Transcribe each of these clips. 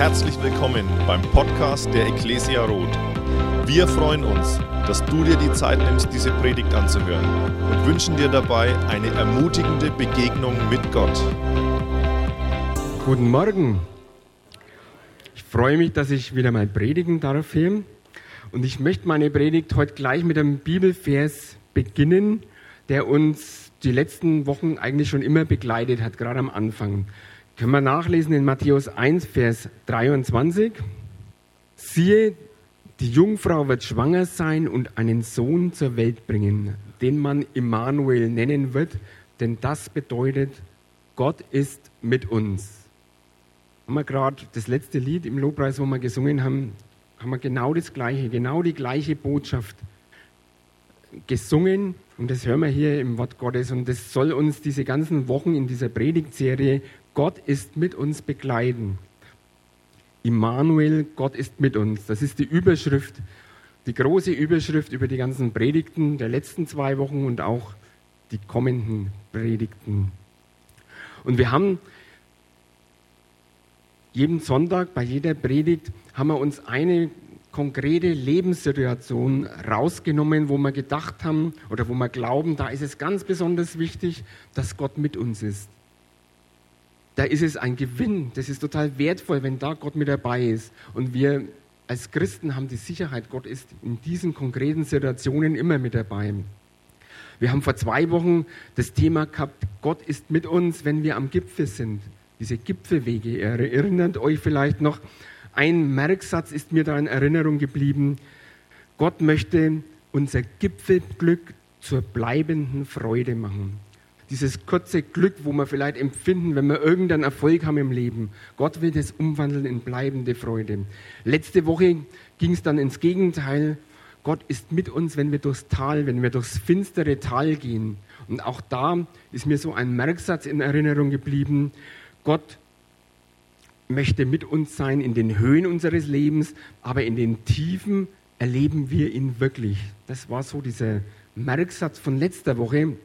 Herzlich willkommen beim Podcast der Ecclesia Roth. Wir freuen uns, dass du dir die Zeit nimmst, diese Predigt anzuhören und wünschen dir dabei eine ermutigende Begegnung mit Gott. Guten Morgen. Ich freue mich, dass ich wieder mal predigen darf hier. Und ich möchte meine Predigt heute gleich mit einem Bibelvers beginnen, der uns die letzten Wochen eigentlich schon immer begleitet hat, gerade am Anfang. Können wir nachlesen in Matthäus 1, Vers 23. Siehe, die Jungfrau wird schwanger sein und einen Sohn zur Welt bringen, den man Immanuel nennen wird, denn das bedeutet, Gott ist mit uns. Haben wir gerade das letzte Lied im Lobpreis, wo wir gesungen haben, haben wir genau das Gleiche, genau die gleiche Botschaft gesungen und das hören wir hier im Wort Gottes und das soll uns diese ganzen Wochen in dieser Predigtserie Gott ist mit uns begleiten. Immanuel, Gott ist mit uns. Das ist die Überschrift, die große Überschrift über die ganzen Predigten der letzten zwei Wochen und auch die kommenden Predigten. Und wir haben jeden Sonntag bei jeder Predigt haben wir uns eine konkrete Lebenssituation rausgenommen, wo wir gedacht haben oder wo wir glauben, da ist es ganz besonders wichtig, dass Gott mit uns ist. Da ist es ein Gewinn, das ist total wertvoll, wenn da Gott mit dabei ist. Und wir als Christen haben die Sicherheit, Gott ist in diesen konkreten Situationen immer mit dabei. Wir haben vor zwei Wochen das Thema gehabt, Gott ist mit uns, wenn wir am Gipfel sind. Diese Gipfelwege, ihr erinnert euch vielleicht noch, ein Merksatz ist mir da in Erinnerung geblieben. Gott möchte unser Gipfelglück zur bleibenden Freude machen. Dieses kurze Glück, wo wir vielleicht empfinden, wenn wir irgendeinen Erfolg haben im Leben. Gott will das umwandeln in bleibende Freude. Letzte Woche ging es dann ins Gegenteil. Gott ist mit uns, wenn wir durchs Tal, wenn wir durchs finstere Tal gehen. Und auch da ist mir so ein Merksatz in Erinnerung geblieben. Gott möchte mit uns sein in den Höhen unseres Lebens, aber in den Tiefen erleben wir ihn wirklich. Das war so dieser Merksatz von letzter Woche.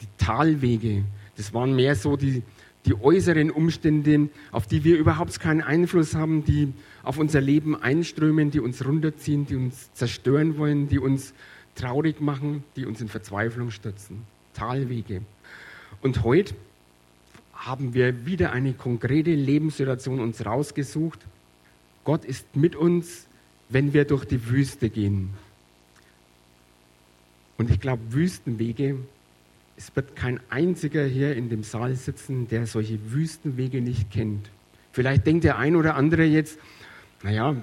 Die Talwege, das waren mehr so die, die äußeren Umstände, auf die wir überhaupt keinen Einfluss haben, die auf unser Leben einströmen, die uns runterziehen, die uns zerstören wollen, die uns traurig machen, die uns in Verzweiflung stürzen. Talwege. Und heute haben wir wieder eine konkrete Lebenssituation uns rausgesucht. Gott ist mit uns, wenn wir durch die Wüste gehen. Und ich glaube, Wüstenwege, es wird kein einziger hier in dem Saal sitzen, der solche Wüstenwege nicht kennt. Vielleicht denkt der ein oder andere jetzt, naja,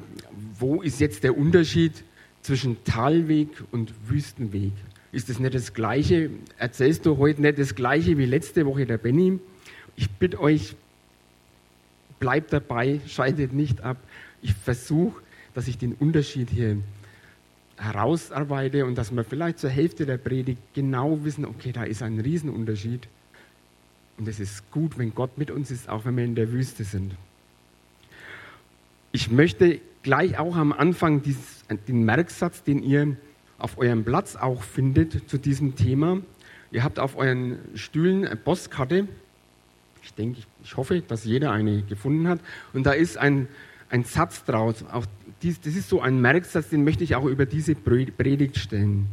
wo ist jetzt der Unterschied zwischen Talweg und Wüstenweg? Ist das nicht das Gleiche? Erzählst du heute nicht das Gleiche wie letzte Woche der Benny? Ich bitte euch, bleibt dabei, schaltet nicht ab. Ich versuche, dass ich den Unterschied hier herausarbeite und dass wir vielleicht zur Hälfte der Predigt genau wissen, okay, da ist ein Riesenunterschied. Und es ist gut, wenn Gott mit uns ist, auch wenn wir in der Wüste sind. Ich möchte gleich auch am Anfang dieses, den Merksatz, den ihr auf eurem Platz auch findet zu diesem Thema. Ihr habt auf euren Stühlen eine Postkarte ich denke, ich hoffe, dass jeder eine gefunden hat. Und da ist ein, ein Satz draus. Auch dies, das ist so ein Merksatz, den möchte ich auch über diese Predigt stellen.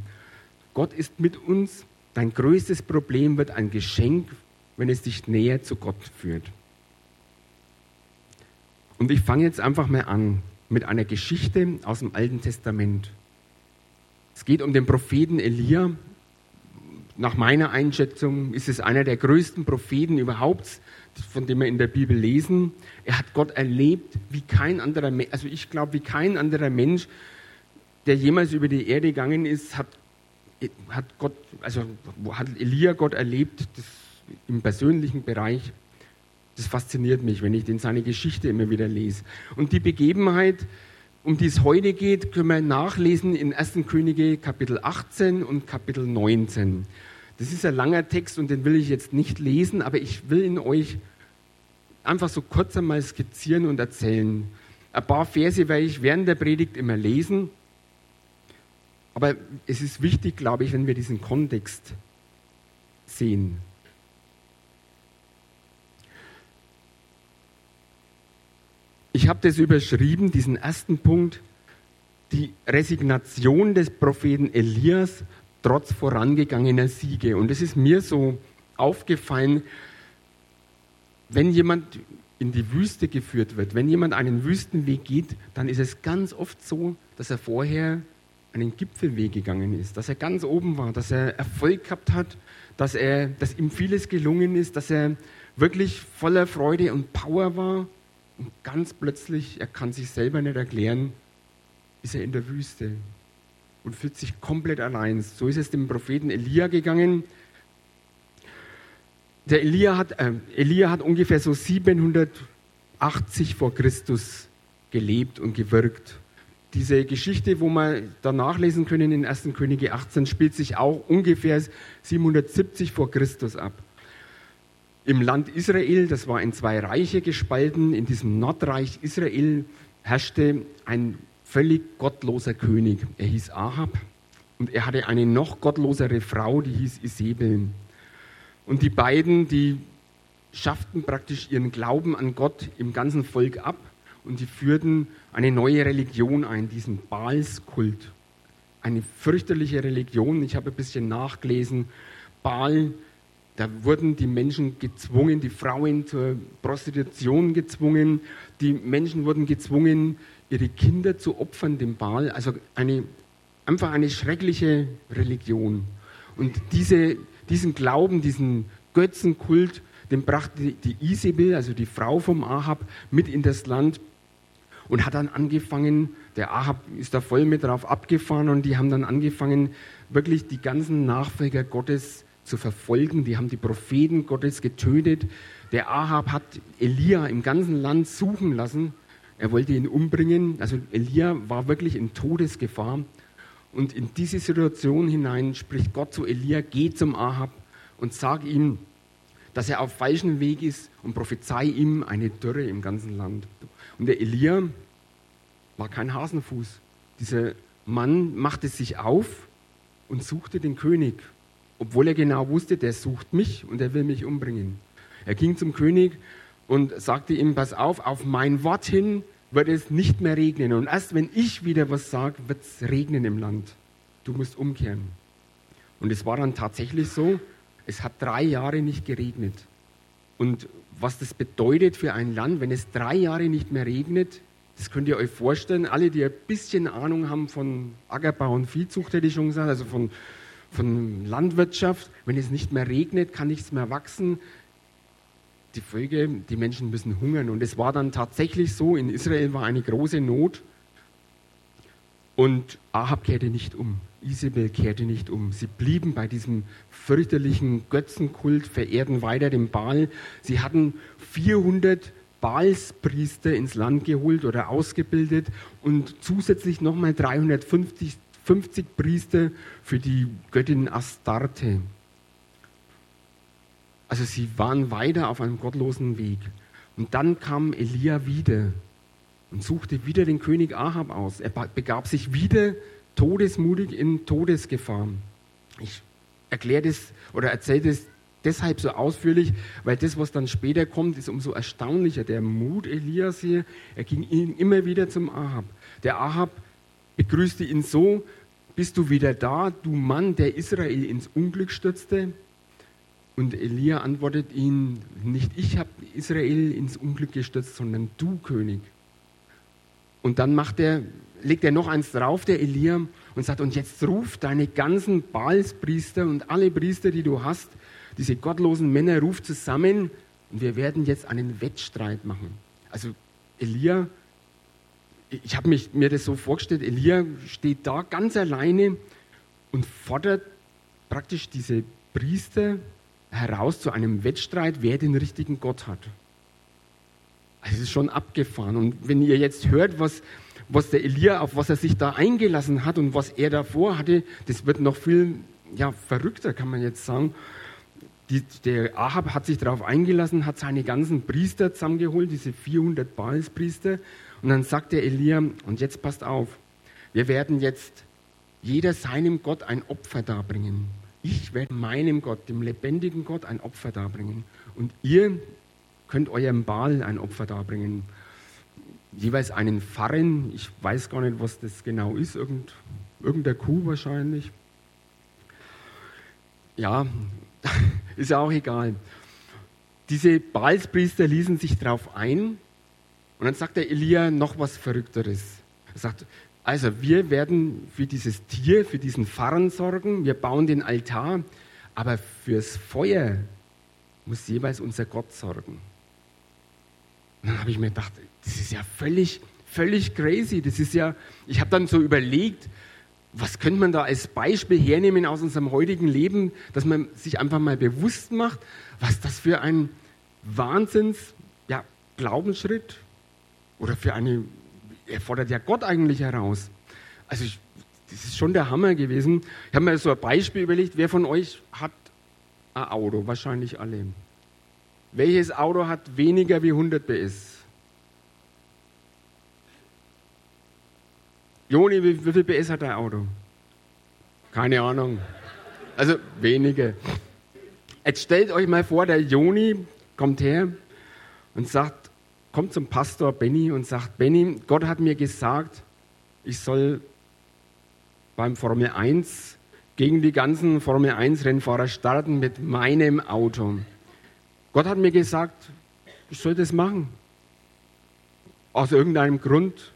Gott ist mit uns. Dein größtes Problem wird ein Geschenk, wenn es dich näher zu Gott führt. Und ich fange jetzt einfach mal an mit einer Geschichte aus dem Alten Testament. Es geht um den Propheten Elia nach meiner Einschätzung ist es einer der größten Propheten überhaupt, von dem wir in der Bibel lesen. Er hat Gott erlebt wie kein anderer also ich glaube, wie kein anderer Mensch, der jemals über die Erde gegangen ist, hat, hat Gott, also hat Elia Gott erlebt, das im persönlichen Bereich. Das fasziniert mich, wenn ich denn seine Geschichte immer wieder lese. Und die Begebenheit, um die es heute geht, können wir nachlesen in 1. Könige Kapitel 18 und Kapitel 19. Das ist ein langer Text und den will ich jetzt nicht lesen, aber ich will ihn euch einfach so kurz einmal skizzieren und erzählen. Ein paar Verse werde ich während der Predigt immer lesen, aber es ist wichtig, glaube ich, wenn wir diesen Kontext sehen. Ich habe das überschrieben, diesen ersten Punkt, die Resignation des Propheten Elias trotz vorangegangener Siege. Und es ist mir so aufgefallen, wenn jemand in die Wüste geführt wird, wenn jemand einen Wüstenweg geht, dann ist es ganz oft so, dass er vorher einen Gipfelweg gegangen ist, dass er ganz oben war, dass er Erfolg gehabt hat, dass, er, dass ihm vieles gelungen ist, dass er wirklich voller Freude und Power war. Und ganz plötzlich, er kann sich selber nicht erklären, ist er in der Wüste und fühlt sich komplett allein. So ist es dem Propheten Elia gegangen. Der Elia hat, äh, Elia hat ungefähr so 780 vor Christus gelebt und gewirkt. Diese Geschichte, wo wir da nachlesen können in 1. Könige 18, spielt sich auch ungefähr 770 vor Christus ab. Im Land Israel, das war in zwei Reiche gespalten, in diesem Nordreich Israel herrschte ein völlig gottloser König. Er hieß Ahab und er hatte eine noch gottlosere Frau, die hieß Isabel. Und die beiden, die schafften praktisch ihren Glauben an Gott im ganzen Volk ab und die führten eine neue Religion ein, diesen Baalskult. Eine fürchterliche Religion. Ich habe ein bisschen nachgelesen. Baal, da wurden die Menschen gezwungen, die Frauen zur Prostitution gezwungen, die Menschen wurden gezwungen, ihre Kinder zu opfern dem Baal. Also eine, einfach eine schreckliche Religion. Und diese diesen Glauben, diesen Götzenkult, den brachte die Isabel, also die Frau vom Ahab, mit in das Land und hat dann angefangen, der Ahab ist da voll mit drauf abgefahren und die haben dann angefangen, wirklich die ganzen Nachfolger Gottes zu verfolgen. Die haben die Propheten Gottes getötet. Der Ahab hat Elia im ganzen Land suchen lassen. Er wollte ihn umbringen. Also Elia war wirklich in Todesgefahr. Und in diese Situation hinein spricht Gott zu Elia, geh zum Ahab und sag ihm, dass er auf falschem Weg ist und prophezei ihm eine Dürre im ganzen Land. Und der Elia war kein Hasenfuß. Dieser Mann machte sich auf und suchte den König, obwohl er genau wusste, der sucht mich und er will mich umbringen. Er ging zum König und sagte ihm, pass auf, auf mein Wort hin wird es nicht mehr regnen. Und erst wenn ich wieder was sage, wird es regnen im Land. Du musst umkehren. Und es war dann tatsächlich so, es hat drei Jahre nicht geregnet. Und was das bedeutet für ein Land, wenn es drei Jahre nicht mehr regnet, das könnt ihr euch vorstellen. Alle, die ein bisschen Ahnung haben von Ackerbau und Viehzucht, hätte ich schon gesagt, also von, von Landwirtschaft, wenn es nicht mehr regnet, kann nichts mehr wachsen, die Folge, die Menschen müssen hungern. Und es war dann tatsächlich so, in Israel war eine große Not und Ahab kehrte nicht um. Isabel kehrte nicht um. Sie blieben bei diesem fürchterlichen Götzenkult, verehrten weiter den Baal. Sie hatten 400 Baalspriester ins Land geholt oder ausgebildet und zusätzlich nochmal 350 50 Priester für die Göttin Astarte. Also sie waren weiter auf einem gottlosen Weg. Und dann kam Elia wieder und suchte wieder den König Ahab aus. Er begab sich wieder todesmutig in Todesgefahr. Ich erkläre das oder erzähle das deshalb so ausführlich, weil das, was dann später kommt, ist umso erstaunlicher. Der Mut Elias hier, er ging immer wieder zum Ahab. Der Ahab begrüßte ihn so, bist du wieder da, du Mann, der Israel ins Unglück stürzte? Und Elia antwortet ihn, nicht ich habe Israel ins Unglück gestürzt, sondern du, König. Und dann macht er, legt er noch eins drauf, der Elia, und sagt, und jetzt ruf deine ganzen Baalspriester und alle Priester, die du hast, diese gottlosen Männer, ruf zusammen und wir werden jetzt einen Wettstreit machen. Also Elia, ich habe mir das so vorgestellt, Elia steht da ganz alleine und fordert praktisch diese Priester heraus zu einem Wettstreit, wer den richtigen Gott hat. Also es ist schon abgefahren. Und wenn ihr jetzt hört, was, was der Elia, auf was er sich da eingelassen hat und was er davor hatte, das wird noch viel ja, verrückter, kann man jetzt sagen. Die, der Ahab hat sich darauf eingelassen, hat seine ganzen Priester zusammengeholt, diese 400 Baalspriester. Und dann sagt der Elia, und jetzt passt auf, wir werden jetzt jeder seinem Gott ein Opfer darbringen ich werde meinem Gott, dem lebendigen Gott, ein Opfer darbringen. Und ihr könnt eurem Baal ein Opfer darbringen. jeweils einen Pfarren. Ich weiß gar nicht, was das genau ist. Irgend, irgendeine Kuh wahrscheinlich. Ja, ist ja auch egal. Diese Baalspriester ließen sich darauf ein und dann sagt der Elia noch was Verrückteres. Er sagt, also wir werden für dieses Tier, für diesen Pfarren sorgen, wir bauen den Altar, aber fürs Feuer muss jeweils unser Gott sorgen. Und dann habe ich mir gedacht, das ist ja völlig, völlig crazy. Das ist ja, ich habe dann so überlegt, was könnte man da als Beispiel hernehmen aus unserem heutigen Leben, dass man sich einfach mal bewusst macht, was das für ein Wahnsinns ja, Glaubensschritt oder für eine, er fordert ja Gott eigentlich heraus. Also ich, das ist schon der Hammer gewesen. Ich habe mir so ein Beispiel überlegt, wer von euch hat ein Auto? Wahrscheinlich alle. Welches Auto hat weniger wie 100 PS? Joni, wie, wie viel PS hat dein Auto? Keine Ahnung. Also wenige. Jetzt stellt euch mal vor, der Joni kommt her und sagt, kommt zum Pastor Benny und sagt, Benny, Gott hat mir gesagt, ich soll beim Formel 1 gegen die ganzen Formel 1 Rennfahrer starten mit meinem Auto. Gott hat mir gesagt, ich soll das machen. Aus irgendeinem Grund.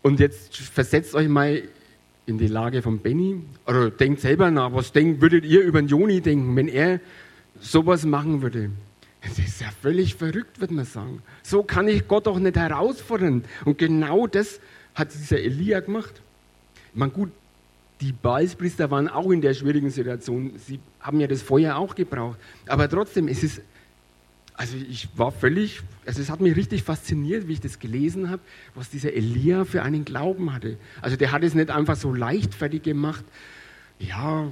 Und jetzt versetzt euch mal in die Lage von Benny. Oder denkt selber nach, was denkt, würdet ihr über den Joni denken, wenn er sowas machen würde? Das ist ja völlig verrückt, würde man sagen. So kann ich Gott doch nicht herausfordern. Und genau das hat dieser Elia gemacht. Ich meine, gut, die Baalspriester waren auch in der schwierigen Situation. Sie haben ja das Feuer auch gebraucht. Aber trotzdem, es ist also ich war völlig, also es hat mich richtig fasziniert, wie ich das gelesen habe, was dieser Elia für einen Glauben hatte. Also der hat es nicht einfach so leichtfertig gemacht, ja,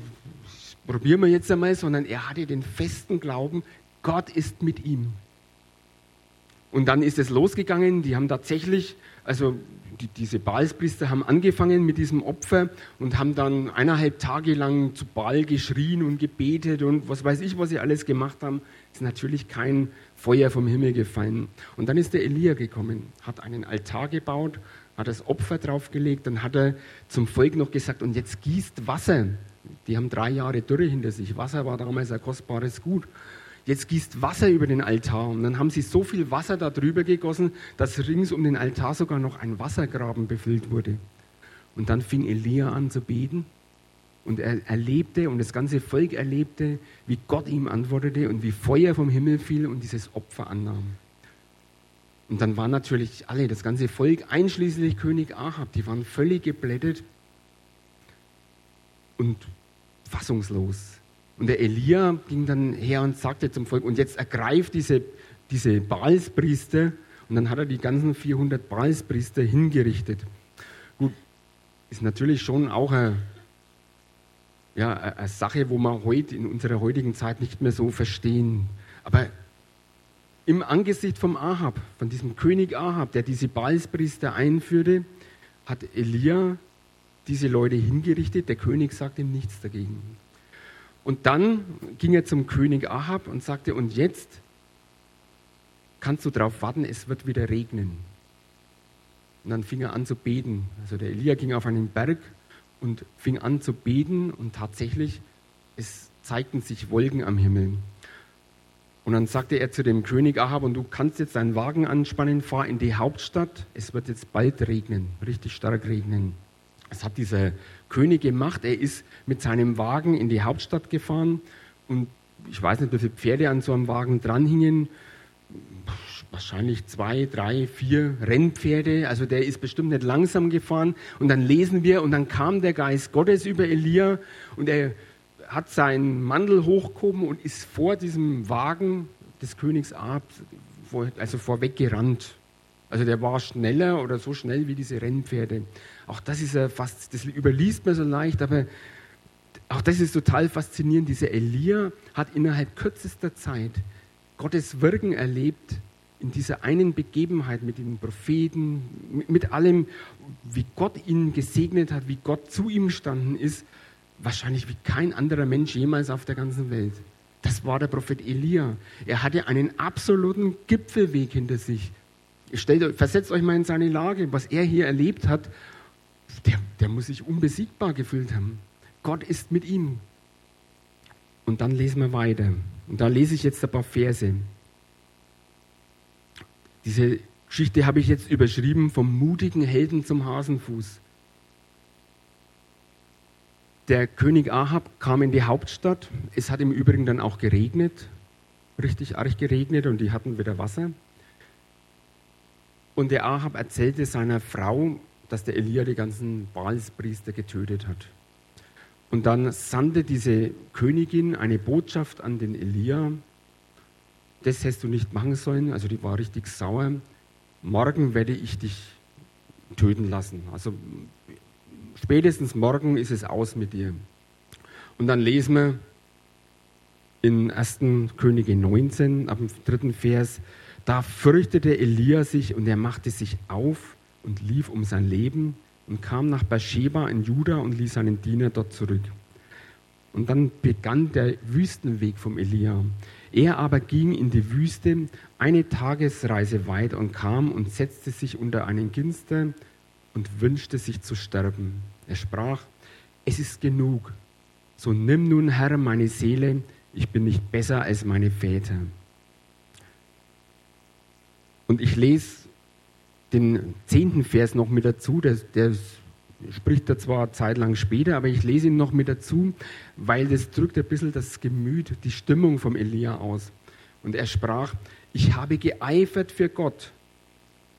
probieren wir jetzt einmal, sondern er hatte den festen Glauben, Gott ist mit ihm. Und dann ist es losgegangen, die haben tatsächlich, also die, diese Baalspriester haben angefangen mit diesem Opfer und haben dann eineinhalb Tage lang zu Baal geschrien und gebetet und was weiß ich, was sie alles gemacht haben ist natürlich kein Feuer vom Himmel gefallen. Und dann ist der Elia gekommen, hat einen Altar gebaut, hat das Opfer draufgelegt, dann hat er zum Volk noch gesagt, und jetzt gießt Wasser. Die haben drei Jahre Dürre hinter sich. Wasser war damals ein kostbares Gut. Jetzt gießt Wasser über den Altar. Und dann haben sie so viel Wasser da drüber gegossen, dass rings um den Altar sogar noch ein Wassergraben befüllt wurde. Und dann fing Elia an zu beten und er erlebte und das ganze Volk erlebte, wie Gott ihm antwortete und wie Feuer vom Himmel fiel und dieses Opfer annahm. Und dann waren natürlich alle, das ganze Volk, einschließlich König Ahab, die waren völlig geblättet und fassungslos. Und der Elia ging dann her und sagte zum Volk, und jetzt ergreift diese, diese Baalspriester, und dann hat er die ganzen 400 Baalspriester hingerichtet. Gut, ist natürlich schon auch ein ja, eine Sache, wo wir heute in unserer heutigen Zeit nicht mehr so verstehen. Aber im Angesicht vom Ahab, von diesem König Ahab, der diese Baalspriester einführte, hat Elia diese Leute hingerichtet. Der König sagte nichts dagegen. Und dann ging er zum König Ahab und sagte, und jetzt kannst du darauf warten, es wird wieder regnen. Und dann fing er an zu beten. Also der Elia ging auf einen Berg und fing an zu beten und tatsächlich, es zeigten sich Wolken am Himmel. Und dann sagte er zu dem König Ahab, und du kannst jetzt deinen Wagen anspannen, fahr in die Hauptstadt, es wird jetzt bald regnen, richtig stark regnen. Das hat dieser König gemacht, er ist mit seinem Wagen in die Hauptstadt gefahren und ich weiß nicht, wie viele Pferde an so einem Wagen dranhingen, wahrscheinlich zwei, drei, vier Rennpferde. Also der ist bestimmt nicht langsam gefahren. Und dann lesen wir, und dann kam der Geist Gottes über Elia und er hat seinen Mantel hochgehoben und ist vor diesem Wagen des Königs Ab, also vorweg gerannt. Also der war schneller oder so schnell wie diese Rennpferde. Auch das ist ja fast, das überliest man so leicht, aber auch das ist total faszinierend. Dieser Elia hat innerhalb kürzester Zeit Gottes Wirken erlebt in dieser einen Begebenheit mit den Propheten, mit, allem, wie Gott ihn gesegnet hat, wie Gott zu ihm gestanden ist, wahrscheinlich wie kein anderer Mensch jemals auf der ganzen Welt. Das war der Prophet Elia. Er hatte einen absoluten Gipfelweg hinter sich. stellt, versetzt euch mal in seine Lage, was er hier erlebt hat, der, der muss sich unbesiegbar gefühlt haben. Gott ist mit ihm. Und dann lesen wir weiter. Und da lese ich jetzt ein paar Verse. Diese Geschichte habe ich jetzt überschrieben vom mutigen Helden zum Hasenfuß. Der König Ahab kam in die Hauptstadt. Es hat im Übrigen dann auch geregnet, richtig arg geregnet und die hatten wieder Wasser. Und der Ahab erzählte seiner Frau, dass der Elia die ganzen Baalspriester getötet hat. Und dann sandte diese Königin eine Botschaft an den Elia. Das hättest du nicht machen sollen. Also die war richtig sauer. Morgen werde ich dich töten lassen. Also spätestens morgen ist es aus mit dir. Und dann lesen wir in 1. Könige 19, ab dem dritten Vers, da fürchtete Elia sich und er machte sich auf und lief um sein Leben und kam nach Beersheba in Juda und ließ seinen Diener dort zurück. Und dann begann der Wüstenweg vom Elia. Er aber ging in die Wüste eine Tagesreise weit und kam und setzte sich unter einen Ginster und wünschte sich zu sterben. Er sprach, es ist genug, so nimm nun Herr meine Seele, ich bin nicht besser als meine Väter. Und ich lese den zehnten Vers noch mit dazu, der, der spricht er zwar zeitlang später, aber ich lese ihn noch mit dazu, weil das drückt ein bisschen das Gemüt, die Stimmung vom Elia aus. Und er sprach, ich habe geeifert für Gott,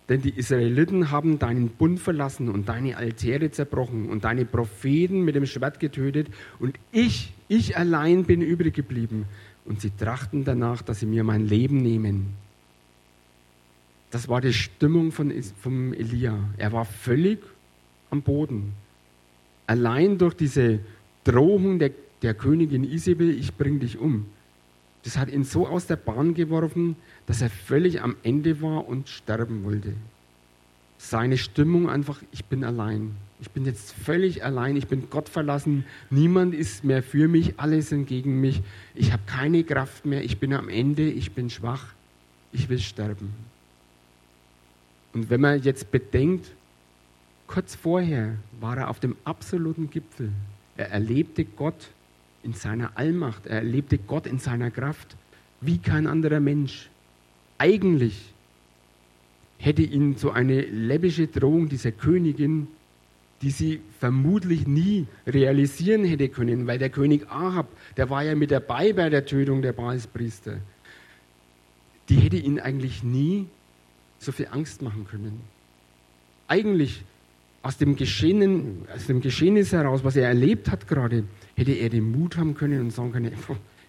denn die Israeliten haben deinen Bund verlassen und deine Altäre zerbrochen und deine Propheten mit dem Schwert getötet und ich, ich allein bin übrig geblieben. Und sie trachten danach, dass sie mir mein Leben nehmen. Das war die Stimmung von, vom Elia. Er war völlig am Boden. Allein durch diese Drohung der, der Königin Isabel, ich bring dich um. Das hat ihn so aus der Bahn geworfen, dass er völlig am Ende war und sterben wollte. Seine Stimmung einfach, ich bin allein. Ich bin jetzt völlig allein, ich bin Gott verlassen, niemand ist mehr für mich, alle sind gegen mich, ich habe keine Kraft mehr, ich bin am Ende, ich bin schwach, ich will sterben. Und wenn man jetzt bedenkt, kurz vorher war er auf dem absoluten Gipfel. Er erlebte Gott in seiner Allmacht, er erlebte Gott in seiner Kraft, wie kein anderer Mensch. Eigentlich hätte ihn so eine läppische Drohung dieser Königin, die sie vermutlich nie realisieren hätte können, weil der König Ahab, der war ja mit dabei bei der Tötung der Baalspriester, die hätte ihn eigentlich nie so viel Angst machen können. Eigentlich aus dem, Geschehen, aus dem Geschehnis heraus, was er erlebt hat gerade, hätte er den Mut haben können und sagen können,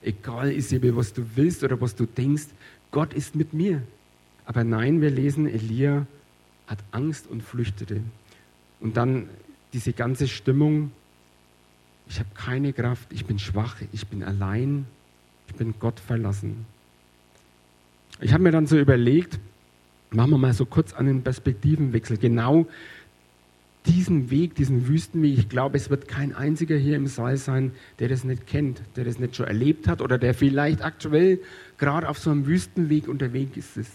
egal Isabel, was du willst oder was du denkst, Gott ist mit mir. Aber nein, wir lesen, Elia hat Angst und flüchtete. Und dann diese ganze Stimmung, ich habe keine Kraft, ich bin schwach, ich bin allein, ich bin Gott verlassen. Ich habe mir dann so überlegt, machen wir mal so kurz einen Perspektivenwechsel. Genau diesen Weg, diesen Wüstenweg, ich glaube, es wird kein einziger hier im Saal sein, der das nicht kennt, der das nicht schon erlebt hat oder der vielleicht aktuell gerade auf so einem Wüstenweg unterwegs ist.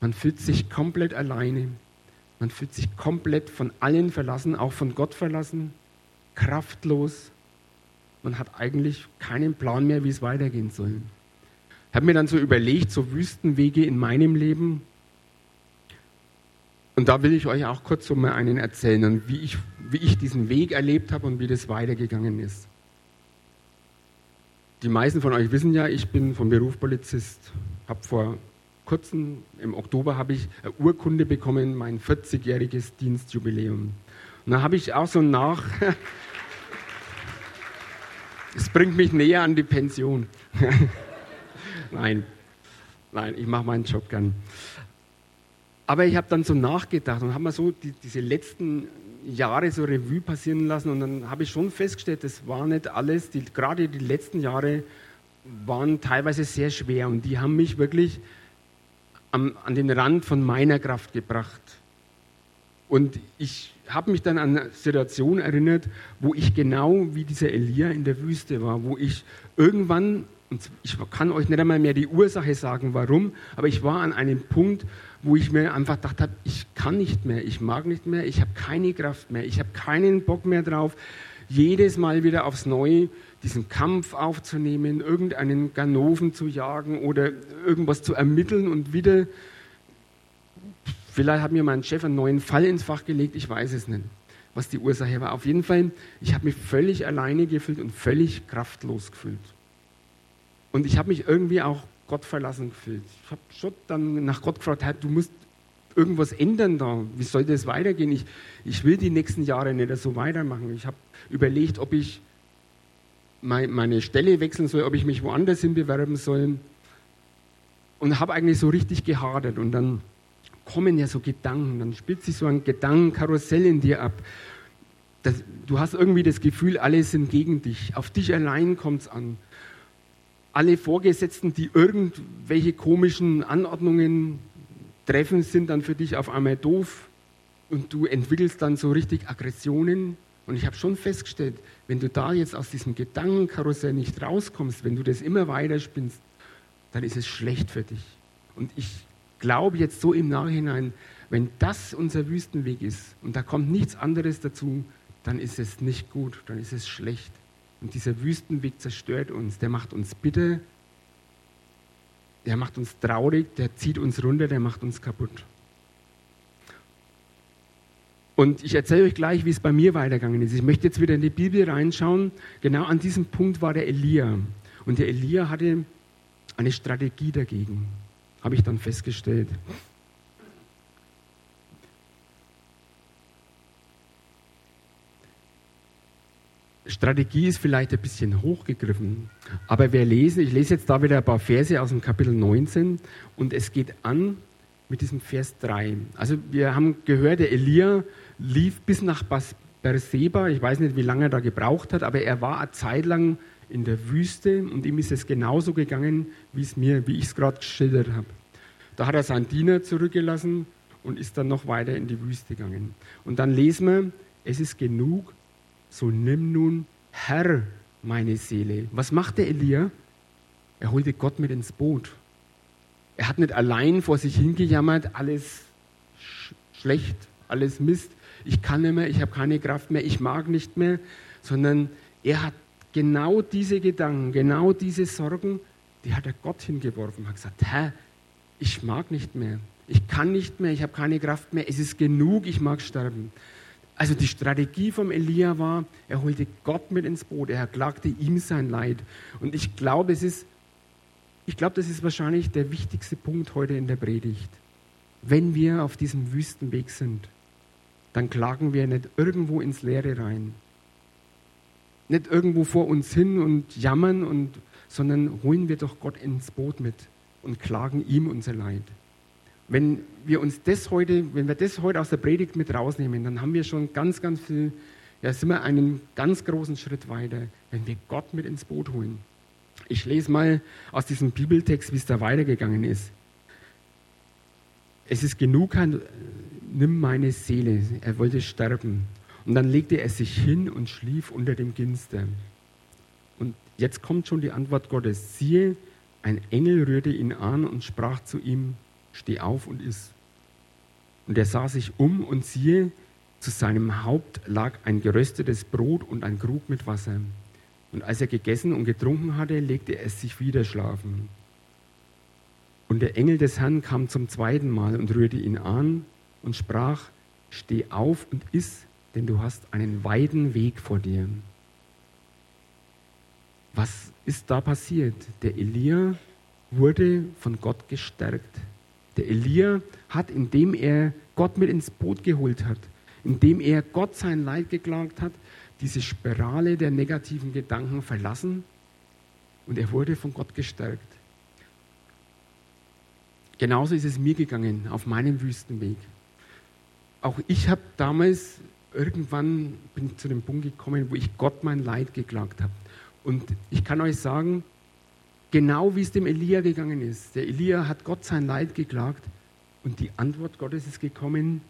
Man fühlt sich komplett alleine. Man fühlt sich komplett von allen verlassen, auch von Gott verlassen, kraftlos. Man hat eigentlich keinen Plan mehr, wie es weitergehen soll. Ich habe mir dann so überlegt, so Wüstenwege in meinem Leben, und da will ich euch auch kurz so mal einen erzählen, wie ich, wie ich diesen Weg erlebt habe und wie das weitergegangen ist. Die meisten von euch wissen ja, ich bin vom Beruf Polizist. Habe vor kurzem, im Oktober, habe ich eine Urkunde bekommen, mein 40-jähriges Dienstjubiläum. Und da habe ich auch so nach. Es bringt mich näher an die Pension. nein, nein, ich mache meinen Job gern. Aber ich habe dann so nachgedacht und habe mir so die, diese letzten Jahre so Revue passieren lassen und dann habe ich schon festgestellt, das war nicht alles, die, gerade die letzten Jahre waren teilweise sehr schwer und die haben mich wirklich am, an den Rand von meiner Kraft gebracht. Und ich habe mich dann an eine Situation erinnert, wo ich genau wie dieser Elia in der Wüste war, wo ich irgendwann Und ich kann euch nicht einmal mehr die Ursache sagen, warum, aber ich war an einem Punkt, wo ich mir einfach gedacht habe, ich kann nicht mehr, ich mag nicht mehr, ich habe keine Kraft mehr, ich habe keinen Bock mehr drauf, jedes Mal wieder aufs Neue diesen Kampf aufzunehmen, irgendeinen Ganoven zu jagen oder irgendwas zu ermitteln und wieder, vielleicht hat mir mein Chef einen neuen Fall ins Fach gelegt, ich weiß es nicht, was die Ursache war. Auf jeden Fall, ich habe mich völlig alleine gefühlt und völlig kraftlos gefühlt. Und ich habe mich irgendwie auch Gott verlassen gefühlt. Ich habe schon dann nach Gott gefragt, hey, du musst irgendwas ändern da. Wie soll das weitergehen? Ich, ich will die nächsten Jahre nicht so weitermachen. Ich habe überlegt, ob ich meine Stelle wechseln soll, ob ich mich woanders hin bewerben soll. Und habe eigentlich so richtig gehadert. Und dann kommen ja so Gedanken, dann spielt sich so ein Gedankenkarussell in dir ab. Das, du hast irgendwie das Gefühl, alle sind gegen dich. Auf dich allein kommt es an. Alle Vorgesetzten, die irgendwelche komischen Anordnungen treffen, sind dann für dich auf einmal doof. Und du entwickelst dann so richtig Aggressionen und ich habe schon festgestellt, wenn du da jetzt aus diesem Gedankenkarussell nicht rauskommst, wenn du das immer weiter spinnst, dann ist es schlecht für dich. Und ich glaube jetzt so im Nachhinein, wenn das unser Wüstenweg ist und da kommt nichts anderes dazu, dann ist es nicht gut, dann ist es schlecht. Und dieser Wüstenweg zerstört uns, der macht uns bitter, der macht uns traurig, der zieht uns runter, der macht uns kaputt. Und ich erzähle euch gleich, wie es bei mir weitergegangen ist. Ich möchte jetzt wieder in die Bibel reinschauen. Genau an diesem Punkt war der Elia. Und der Elia hatte eine Strategie dagegen, habe ich dann festgestellt. Strategie ist vielleicht ein bisschen hochgegriffen, aber wir lesen, ich lese jetzt da wieder ein paar Verse aus dem Kapitel 19 und es geht an mit diesem Vers 3. Also wir haben gehört, der Elia lief bis nach Berseba. Ich weiß nicht, wie lange er da gebraucht hat, aber er war eine Zeit lang in der Wüste und ihm ist es genauso gegangen, wie es mir, wie ich es gerade geschildert habe. Da hat er seinen Diener zurückgelassen und ist dann noch weiter in die Wüste gegangen. Und dann lesen wir, es ist genug, so nimm nun Herr meine Seele. Was macht der Elia? Er holte Gott mit ins Boot. Er hat nicht allein vor sich hingejammert, alles sch schlecht, alles Mist, ich kann nicht mehr, ich habe keine Kraft mehr, ich mag nicht mehr, sondern er hat genau diese Gedanken, genau diese Sorgen, die hat er Gott hingeworfen, hat gesagt, Herr, ich mag nicht mehr, ich kann nicht mehr, ich habe keine Kraft mehr, es ist genug, ich mag sterben. Also die Strategie vom Elia war, er holte Gott mit ins Boot, er klagte ihm sein Leid. Und ich glaube, es ist, ich glaube, das ist wahrscheinlich der wichtigste Punkt heute in der Predigt. Wenn wir auf diesem Wüstenweg sind, dann klagen wir nicht irgendwo ins Leere rein. Nicht irgendwo vor uns hin und jammern, und, sondern holen wir doch Gott ins Boot mit und klagen ihm unser Leid. Wenn wir uns das heute, wenn wir das heute aus der Predigt mit rausnehmen, dann haben wir schon ganz, ganz viel, ja, sind wir einen ganz großen Schritt weiter, wenn wir Gott mit ins Boot holen. Ich lese mal aus diesem Bibeltext, wie es da weitergegangen ist. Es ist genug, nimm meine Seele. Er wollte sterben. Und dann legte er sich hin und schlief unter dem Ginster. Und jetzt kommt schon die Antwort Gottes. Siehe, ein Engel rührte ihn an und sprach zu ihm, steh auf und iss. Und er sah sich um und siehe, zu seinem Haupt lag ein geröstetes Brot und ein Krug mit Wasser. Und als er gegessen und getrunken hatte, legte er sich wieder schlafen. Und der Engel des Herrn kam zum zweiten Mal und rührte ihn an und sprach, steh auf und iss, denn du hast einen weiten Weg vor dir. Was ist da passiert? Der Elia wurde von Gott gestärkt. Der Elia hat, indem er Gott mit ins Boot geholt hat, indem er Gott sein Leid geklagt hat, diese Spirale der negativen Gedanken verlassen und er wurde von Gott gestärkt. Genauso ist es mir gegangen auf meinem Wüstenweg auch ich habe damals irgendwann bin zu dem Punkt gekommen, wo ich Gott mein Leid geklagt habe. Und ich kann euch sagen, genau wie es dem Elia gegangen ist. Der Elia hat Gott sein Leid geklagt und die Antwort Gottes ist gekommen.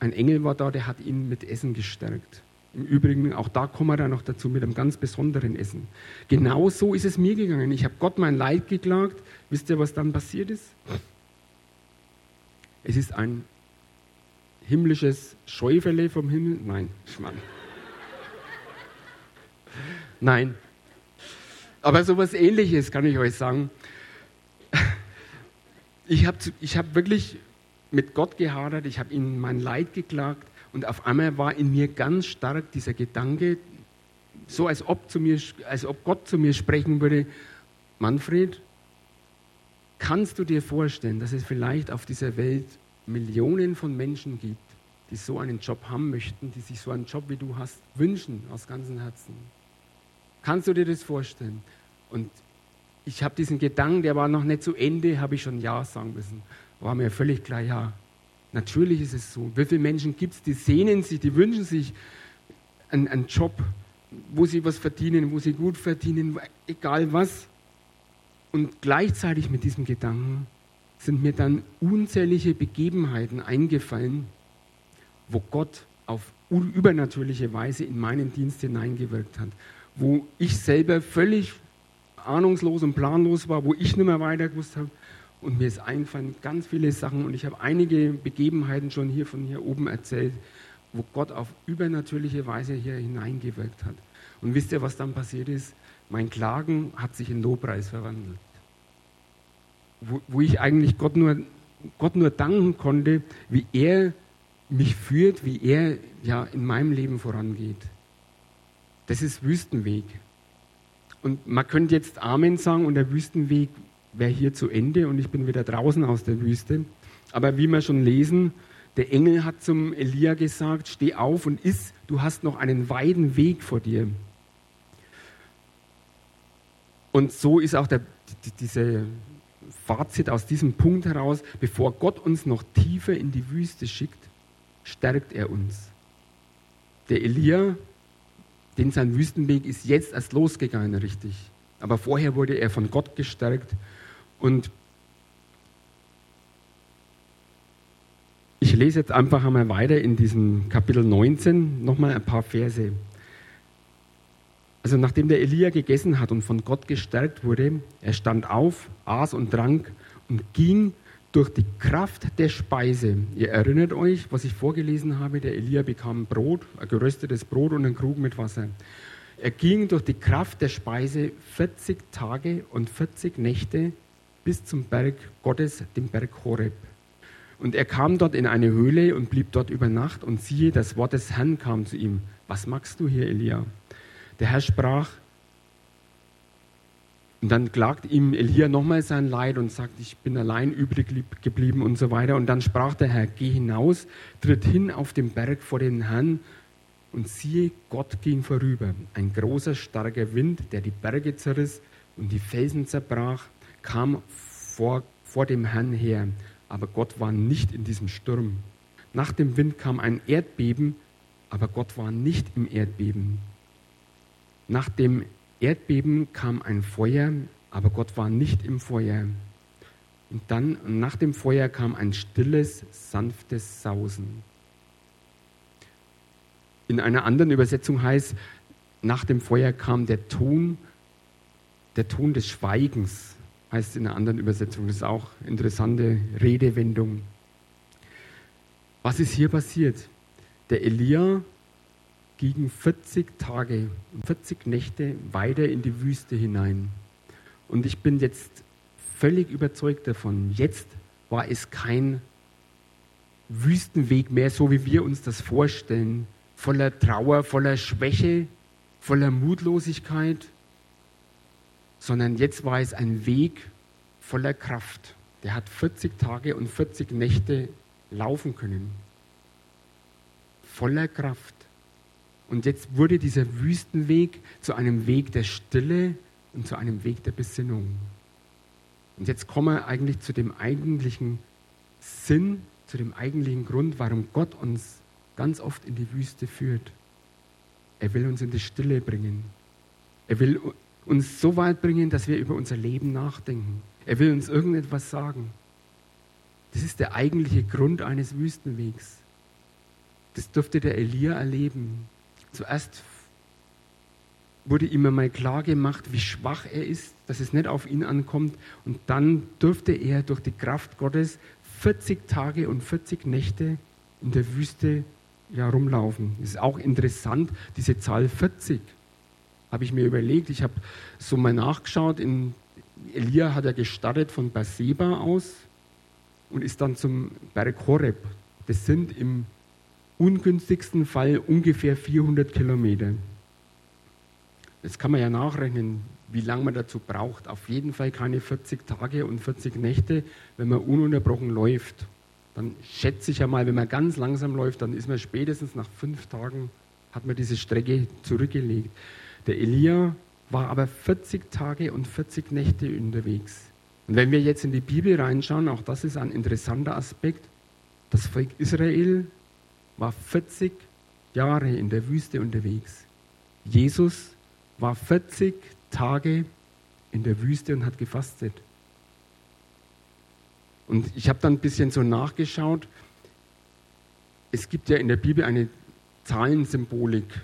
Ein Engel war da, der hat ihn mit Essen gestärkt. Im Übrigen, auch da kommen wir dann noch dazu mit einem ganz besonderen Essen. Genau so ist es mir gegangen. Ich habe Gott mein Leid geklagt. Wisst ihr, was dann passiert ist? Es ist ein himmlisches Schäufele vom Himmel. Nein, Schmarrn. Nein. Aber so etwas ähnliches kann ich euch sagen. Ich habe ich hab wirklich mit Gott gehadert, ich habe ihm mein Leid geklagt und auf einmal war in mir ganz stark dieser Gedanke, so als ob, zu mir, als ob Gott zu mir sprechen würde, Manfred, kannst du dir vorstellen, dass es vielleicht auf dieser Welt Millionen von Menschen gibt, die so einen Job haben möchten, die sich so einen Job wie du hast, wünschen aus ganzem Herzen? Kannst du dir das vorstellen? Und ich habe diesen Gedanken, der war noch nicht zu Ende, habe ich schon Ja sagen müssen. War mir völlig klar, ja, Natürlich ist es so. Wie viele Menschen gibt es, die sehnen sich, die wünschen sich einen, einen Job, wo sie was verdienen, wo sie gut verdienen, egal was. Und gleichzeitig mit diesem Gedanken sind mir dann unzählige Begebenheiten eingefallen, wo Gott auf übernatürliche Weise in meinen Dienst hineingewirkt hat, wo ich selber völlig ahnungslos und planlos war, wo ich nicht mehr weiter gewusst habe, und mir ist eingefallen ganz viele Sachen und ich habe einige Begebenheiten schon hier von hier oben erzählt, wo Gott auf übernatürliche Weise hier hineingewirkt hat. Und wisst ihr, was dann passiert ist? Mein Klagen hat sich in Lobpreis verwandelt. Wo, wo ich eigentlich Gott nur, Gott nur danken konnte, wie er mich führt, wie er ja in meinem Leben vorangeht. Das ist Wüstenweg. Und man könnte jetzt Amen sagen und der Wüstenweg wäre hier zu Ende und ich bin wieder draußen aus der Wüste. Aber wie wir schon lesen, der Engel hat zum Elia gesagt, steh auf und iss, du hast noch einen weiten Weg vor dir. Und so ist auch der, diese Fazit aus diesem Punkt heraus, bevor Gott uns noch tiefer in die Wüste schickt, stärkt er uns. Der Elia, den sein Wüstenweg ist jetzt erst losgegangen, richtig. Aber vorher wurde er von Gott gestärkt und ich lese jetzt einfach einmal weiter in diesem Kapitel 19 nochmal ein paar Verse. Also nachdem der Elia gegessen hat und von Gott gestärkt wurde, er stand auf, aß und trank und ging durch die Kraft der Speise. Ihr erinnert euch, was ich vorgelesen habe, der Elia bekam Brot, ein geröstetes Brot und einen Krug mit Wasser. Er ging durch die Kraft der Speise 40 Tage und 40 Nächte bis zum Berg Gottes, dem Berg Horeb. Und er kam dort in eine Höhle und blieb dort über Nacht. Und siehe, das Wort des Herrn kam zu ihm. Was magst du hier, Elia? Der Herr sprach, und dann klagt ihm Elia nochmal sein Leid und sagt, ich bin allein übrig geblieben und so weiter. Und dann sprach der Herr, geh hinaus, tritt hin auf den Berg vor den Herrn. Und siehe, Gott ging vorüber. Ein großer, starker Wind, der die Berge zerriss und die Felsen zerbrach kam vor, vor dem Herrn her, aber Gott war nicht in diesem Sturm. Nach dem Wind kam ein Erdbeben, aber Gott war nicht im Erdbeben. Nach dem Erdbeben kam ein Feuer, aber Gott war nicht im Feuer. Und dann nach dem Feuer kam ein stilles, sanftes Sausen. In einer anderen Übersetzung heißt, nach dem Feuer kam der Ton, der Ton des Schweigens heißt in einer anderen Übersetzung. Das ist auch eine interessante Redewendung. Was ist hier passiert? Der Elia ging 40 Tage und 40 Nächte weiter in die Wüste hinein. Und ich bin jetzt völlig überzeugt davon, jetzt war es kein Wüstenweg mehr, so wie wir uns das vorstellen, voller Trauer, voller Schwäche, voller Mutlosigkeit, sondern jetzt war es ein Weg voller Kraft. Der hat 40 Tage und 40 Nächte laufen können. Voller Kraft. Und jetzt wurde dieser Wüstenweg zu einem Weg der Stille und zu einem Weg der Besinnung. Und jetzt kommen wir eigentlich zu dem eigentlichen Sinn, zu dem eigentlichen Grund, warum Gott uns ganz oft in die Wüste führt. Er will uns in die Stille bringen. Er will uns so weit bringen, dass wir über unser Leben nachdenken. Er will uns irgendetwas sagen. Das ist der eigentliche Grund eines Wüstenwegs. Das durfte der Elia erleben. Zuerst wurde ihm einmal klar gemacht, wie schwach er ist, dass es nicht auf ihn ankommt. Und dann durfte er durch die Kraft Gottes 40 Tage und 40 Nächte in der Wüste ja, rumlaufen. Das ist auch interessant, diese Zahl 40. Habe ich mir überlegt, ich habe so mal nachgeschaut. In, Elia hat er gestartet von Berseba aus und ist dann zum Berg Horeb. Das sind im ungünstigsten Fall ungefähr 400 Kilometer. Jetzt kann man ja nachrechnen, wie lange man dazu braucht. Auf jeden Fall keine 40 Tage und 40 Nächte, wenn man ununterbrochen läuft. Dann schätze ich ja mal, wenn man ganz langsam läuft, dann ist man spätestens nach fünf Tagen, hat man diese Strecke zurückgelegt. Der Elia war aber 40 Tage und 40 Nächte unterwegs. Und wenn wir jetzt in die Bibel reinschauen, auch das ist ein interessanter Aspekt, das Volk Israel war 40 Jahre in der Wüste unterwegs. Jesus war 40 Tage in der Wüste und hat gefastet. Und ich habe dann ein bisschen so nachgeschaut. Es gibt ja in der Bibel eine Zahlensymbolik.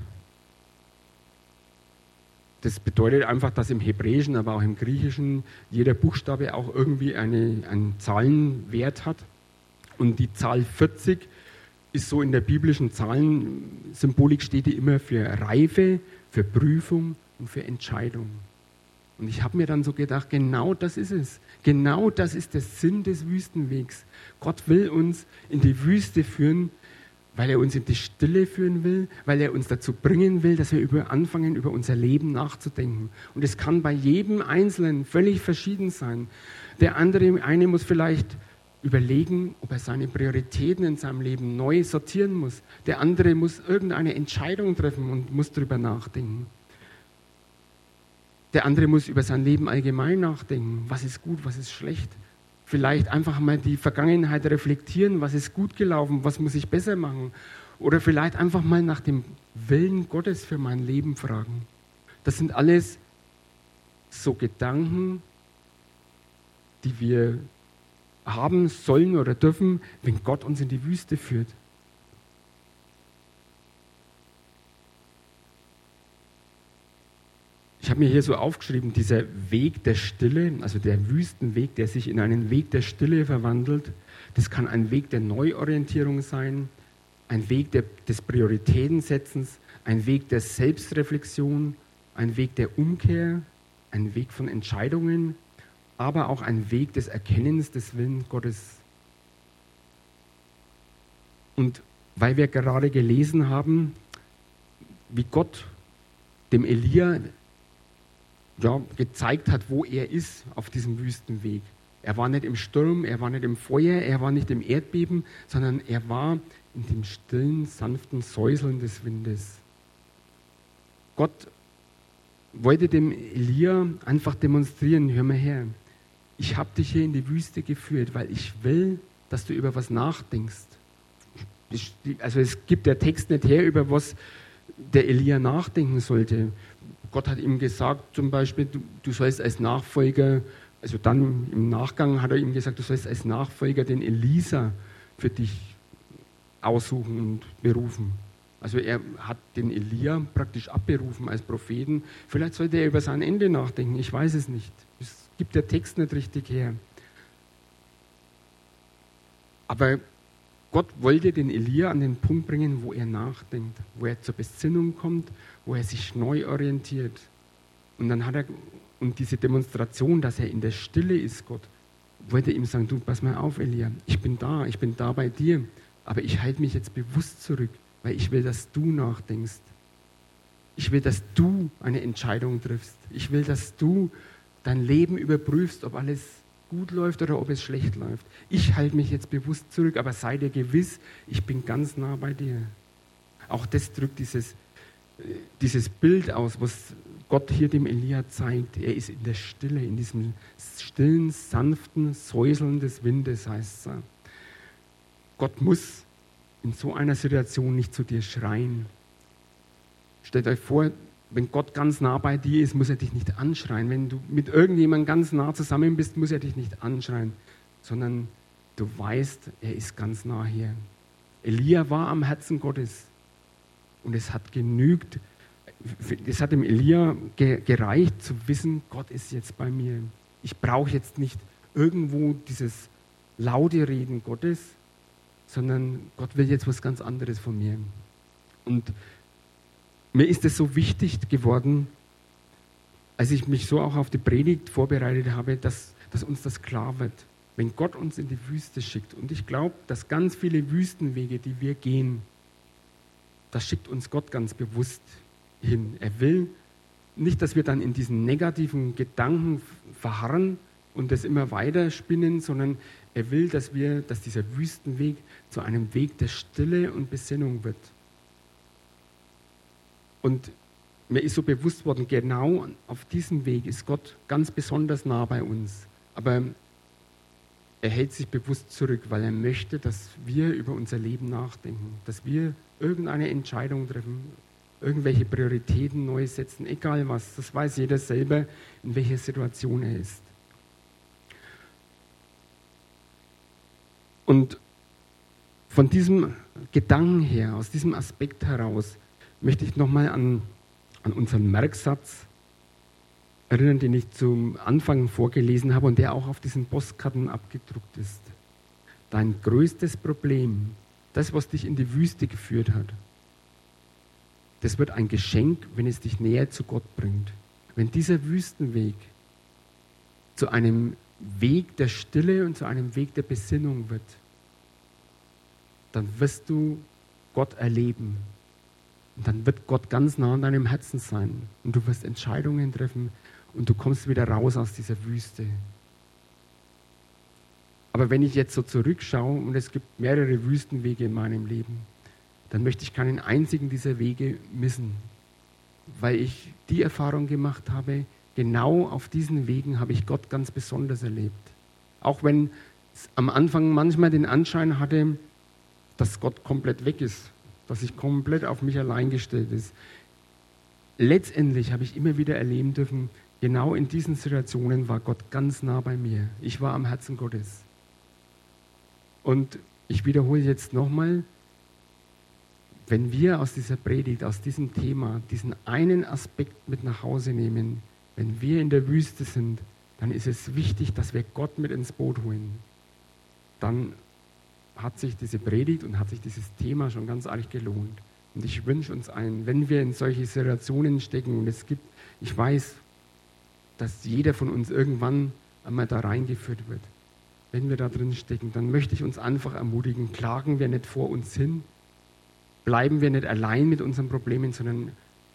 Das bedeutet einfach, dass im Hebräischen, aber auch im Griechischen jeder Buchstabe auch irgendwie eine, einen Zahlenwert hat. Und die Zahl 40 ist so in der biblischen Zahlensymbolik steht die immer für Reife, für Prüfung und für Entscheidung. Und ich habe mir dann so gedacht, genau das ist es. Genau das ist der Sinn des Wüstenwegs. Gott will uns in die Wüste führen, weil er uns in die Stille führen will, weil er uns dazu bringen will, dass wir über anfangen, über unser Leben nachzudenken. Und es kann bei jedem Einzelnen völlig verschieden sein. Der andere, eine muss vielleicht überlegen, ob er seine Prioritäten in seinem Leben neu sortieren muss. Der andere muss irgendeine Entscheidung treffen und muss darüber nachdenken. Der andere muss über sein Leben allgemein nachdenken. Was ist gut, was ist schlecht? Vielleicht einfach mal die Vergangenheit reflektieren. Was ist gut gelaufen? Was muss ich besser machen? Oder vielleicht einfach mal nach dem Willen Gottes für mein Leben fragen. Das sind alles so Gedanken, die wir haben sollen oder dürfen, wenn Gott uns in die Wüste führt. Ich habe mir hier so aufgeschrieben, dieser Weg der Stille, also der Wüstenweg, der sich in einen Weg der Stille verwandelt, das kann ein Weg der Neuorientierung sein, ein Weg der, des Prioritätensetzens, ein Weg der Selbstreflexion, ein Weg der Umkehr, ein Weg von Entscheidungen, aber auch ein Weg des Erkennens des Willens Gottes. Und weil wir gerade gelesen haben, wie Gott dem Elia ja, gezeigt hat, wo er ist auf diesem Wüstenweg. Er war nicht im Sturm, er war nicht im Feuer, er war nicht im Erdbeben, sondern er war in dem stillen, sanften Säuseln des Windes. Gott wollte dem Elia einfach demonstrieren, hör mal her, ich habe dich hier in die Wüste geführt, weil ich will, dass du über was nachdenkst. Also es gibt der Text nicht her, über was der Elia nachdenken sollte. Gott hat ihm gesagt, zum Beispiel, du, du sollst als Nachfolger, also dann im Nachgang hat er ihm gesagt, du sollst als Nachfolger den Elisa für dich aussuchen und berufen. Also er hat den Elia praktisch abberufen als Propheten. Vielleicht sollte er über sein Ende nachdenken, ich weiß es nicht gibt der Text nicht richtig her. Aber Gott wollte den Elia an den Punkt bringen, wo er nachdenkt, wo er zur Besinnung kommt, wo er sich neu orientiert. Und dann hat er, und diese Demonstration, dass er in der Stille ist, Gott, wollte ihm sagen, du, pass mal auf, Elia, ich bin da, ich bin da bei dir, aber ich halte mich jetzt bewusst zurück, weil ich will, dass du nachdenkst. Ich will, dass du eine Entscheidung triffst. Ich will, dass du dein Leben überprüfst, ob alles gut läuft oder ob es schlecht läuft. Ich halte mich jetzt bewusst zurück, aber sei dir gewiss, ich bin ganz nah bei dir. Auch das drückt dieses, dieses Bild aus, was Gott hier dem Elia zeigt. Er ist in der Stille, in diesem stillen, sanften Säuseln des Windes, heißt es. Gott muss in so einer Situation nicht zu dir schreien. Stellt euch vor, wenn Gott ganz nah bei dir ist, muss er dich nicht anschreien. Wenn du mit irgendjemandem ganz nah zusammen bist, muss er dich nicht anschreien, sondern du weißt, er ist ganz nah hier. Elia war am Herzen Gottes. Und es hat genügt, es hat dem Elia gereicht zu wissen, Gott ist jetzt bei mir. Ich brauche jetzt nicht irgendwo dieses laute Reden Gottes, sondern Gott will jetzt was ganz anderes von mir. Und mir ist es so wichtig geworden, als ich mich so auch auf die Predigt vorbereitet habe, dass, dass uns das klar wird. Wenn Gott uns in die Wüste schickt, und ich glaube, dass ganz viele Wüstenwege, die wir gehen, das schickt uns Gott ganz bewusst hin. Er will nicht, dass wir dann in diesen negativen Gedanken verharren und das immer weiter spinnen, sondern er will, dass wir, dass dieser Wüstenweg zu einem Weg der Stille und Besinnung wird. Und mir ist so bewusst worden, genau auf diesem Weg ist Gott ganz besonders nah bei uns. Aber er hält sich bewusst zurück, weil er möchte, dass wir über unser Leben nachdenken, dass wir irgendeine Entscheidung treffen, irgendwelche Prioritäten neu setzen, egal was. Das weiß jeder selber, in welcher Situation er ist. Und von diesem Gedanken her, aus diesem Aspekt heraus, möchte ich nochmal an, an unseren Merksatz erinnern, den ich zum Anfang vorgelesen habe und der auch auf diesen Postkarten abgedruckt ist. Dein größtes Problem, das, was dich in die Wüste geführt hat, das wird ein Geschenk, wenn es dich näher zu Gott bringt. Wenn dieser Wüstenweg zu einem Weg der Stille und zu einem Weg der Besinnung wird, dann wirst du Gott erleben. Und dann wird Gott ganz nah an deinem Herzen sein. Und du wirst Entscheidungen treffen und du kommst wieder raus aus dieser Wüste. Aber wenn ich jetzt so zurückschaue und es gibt mehrere Wüstenwege in meinem Leben, dann möchte ich keinen einzigen dieser Wege missen, weil ich die Erfahrung gemacht habe, genau auf diesen Wegen habe ich Gott ganz besonders erlebt. Auch wenn es am Anfang manchmal den Anschein hatte, dass Gott komplett weg ist, dass sich komplett auf mich allein gestellt ist. Letztendlich habe ich immer wieder erleben dürfen, genau in diesen Situationen war Gott ganz nah bei mir. Ich war am Herzen Gottes. Und ich wiederhole jetzt nochmal, wenn wir aus dieser Predigt, aus diesem Thema, diesen einen Aspekt mit nach Hause nehmen, wenn wir in der Wüste sind, dann ist es wichtig, dass wir Gott mit ins Boot holen. Dann hat sich diese Predigt und hat sich dieses Thema schon ganz arg gelohnt. Und ich wünsche uns allen, wenn wir in solche Situationen stecken, und es gibt, ich weiß, dass jeder von uns irgendwann einmal da reingeführt wird, wenn wir da drin stecken, dann möchte ich uns einfach ermutigen, klagen wir nicht vor uns hin, bleiben wir nicht allein mit unseren Problemen, sondern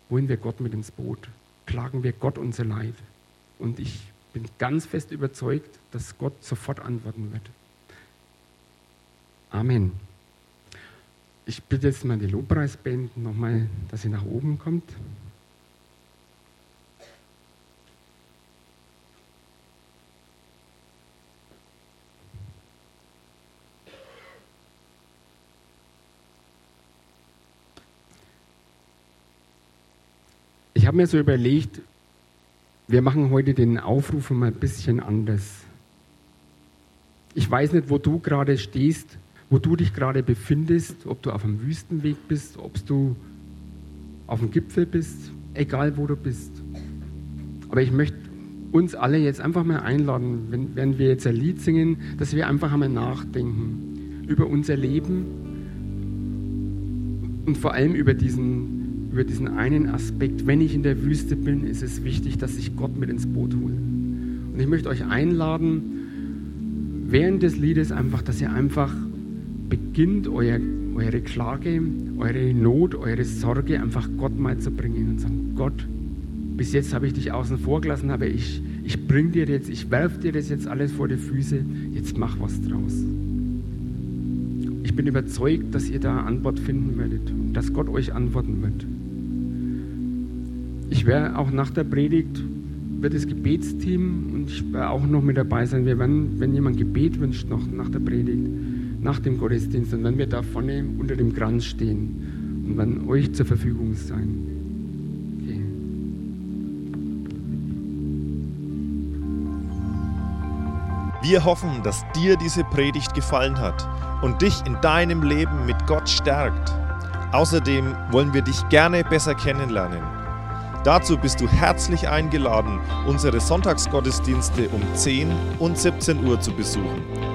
holen wir Gott mit ins Boot, klagen wir Gott unser Leid. Und ich bin ganz fest überzeugt, dass Gott sofort antworten wird. Amen. Ich bitte jetzt mal die Lobpreisband nochmal, dass sie nach oben kommt. Ich habe mir so überlegt, wir machen heute den Aufruf mal ein bisschen anders. Ich weiß nicht, wo du gerade stehst, wo du dich gerade befindest, ob du auf einem Wüstenweg bist, ob du auf dem Gipfel bist, egal wo du bist. Aber ich möchte uns alle jetzt einfach mal einladen, wenn, wenn wir jetzt ein Lied singen, dass wir einfach einmal nachdenken über unser Leben und vor allem über diesen, über diesen einen Aspekt. Wenn ich in der Wüste bin, ist es wichtig, dass ich Gott mit ins Boot hole. Und ich möchte euch einladen, während des Liedes einfach, dass ihr einfach beginnt, euer, eure Klage, eure Not, eure Sorge einfach Gott mal zu bringen und sagen, Gott, bis jetzt habe ich dich außen vor gelassen, aber ich, ich bring dir jetzt, ich werfe dir das jetzt alles vor die Füße, jetzt mach was draus. Ich bin überzeugt, dass ihr da Antwort finden werdet und dass Gott euch antworten wird. Ich werde auch nach der Predigt, wird das Gebetsteam und ich werde auch noch mit dabei sein. Wir werden, wenn jemand Gebet wünscht, noch nach der Predigt, nach dem Gottesdienst, dann werden wir da vorne unter dem Kranz stehen und werden euch zur Verfügung sein. Wir hoffen, dass dir diese Predigt gefallen hat und dich in deinem Leben mit Gott stärkt. Außerdem wollen wir dich gerne besser kennenlernen. Dazu bist du herzlich eingeladen, unsere Sonntagsgottesdienste um 10 und 17 Uhr zu besuchen.